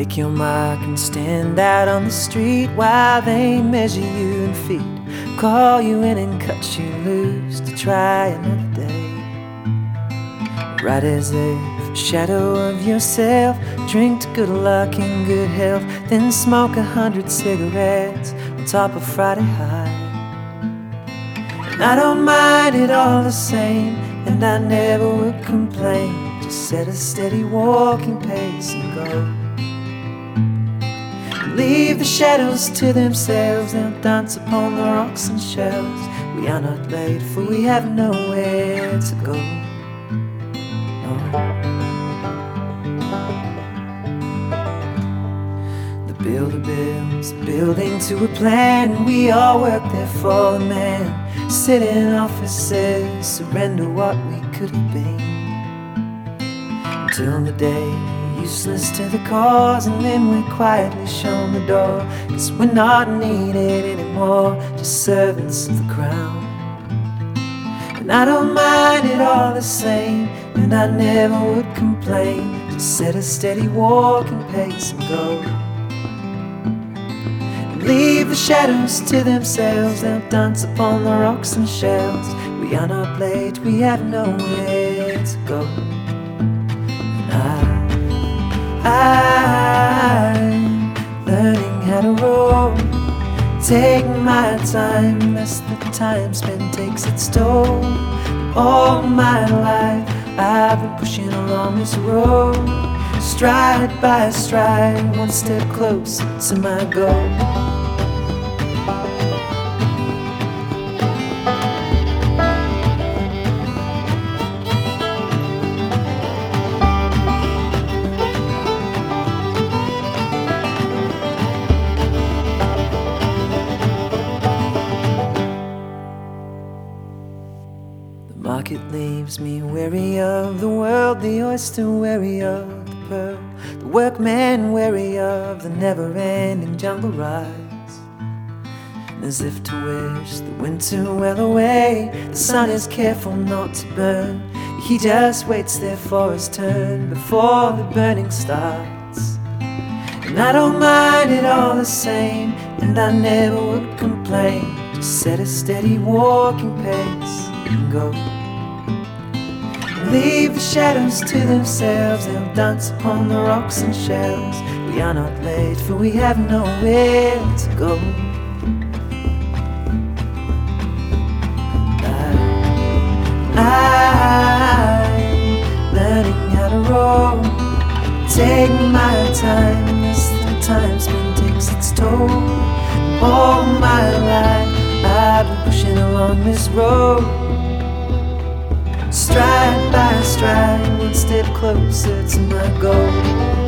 Make your mark and stand out on the street while they measure you in feet. Call you in and cut you loose to try another day. Right as if shadow of yourself, drink to good luck and good health, then smoke a hundred cigarettes on top of Friday high. And I don't mind it all the same, and I never would complain. Just set a steady walking pace and go. Leave the shadows to themselves, they'll dance upon the rocks and shells. We are not late, for we have nowhere to go. No. The builder builds a building to a plan, we all work there for the man. Sit in offices, surrender what we could have been. Until the day useless to the cause, and then we're quietly shown the door. Cause we're not needed anymore, just servants of the crown. And I don't mind it all the same, and I never would complain. Just set a steady walking pace and go. And leave the shadows to themselves, they'll dance upon the rocks and shells. We are not late, we have nowhere to go. Roll. Take my time, as the time spent takes its toll. All my life, I've been pushing along this road, stride by stride, one step closer to my goal. Market leaves me weary of the world, the oyster weary of the pearl, the workman weary of the never ending jungle rise. And as if to wish the winter well away, the sun is careful not to burn. He just waits there for his turn before the burning starts. And I don't mind it all the same, and I never would complain. Just set a steady walking pace and go. Leave the shadows to themselves, they'll dance upon the rocks and shells. We are not late, for we have nowhere to go. I'm learning how to roll. Take my time, as the time spent takes its toll. All my life, I've been pushing along this road. Stride by stride, one step closer to my goal.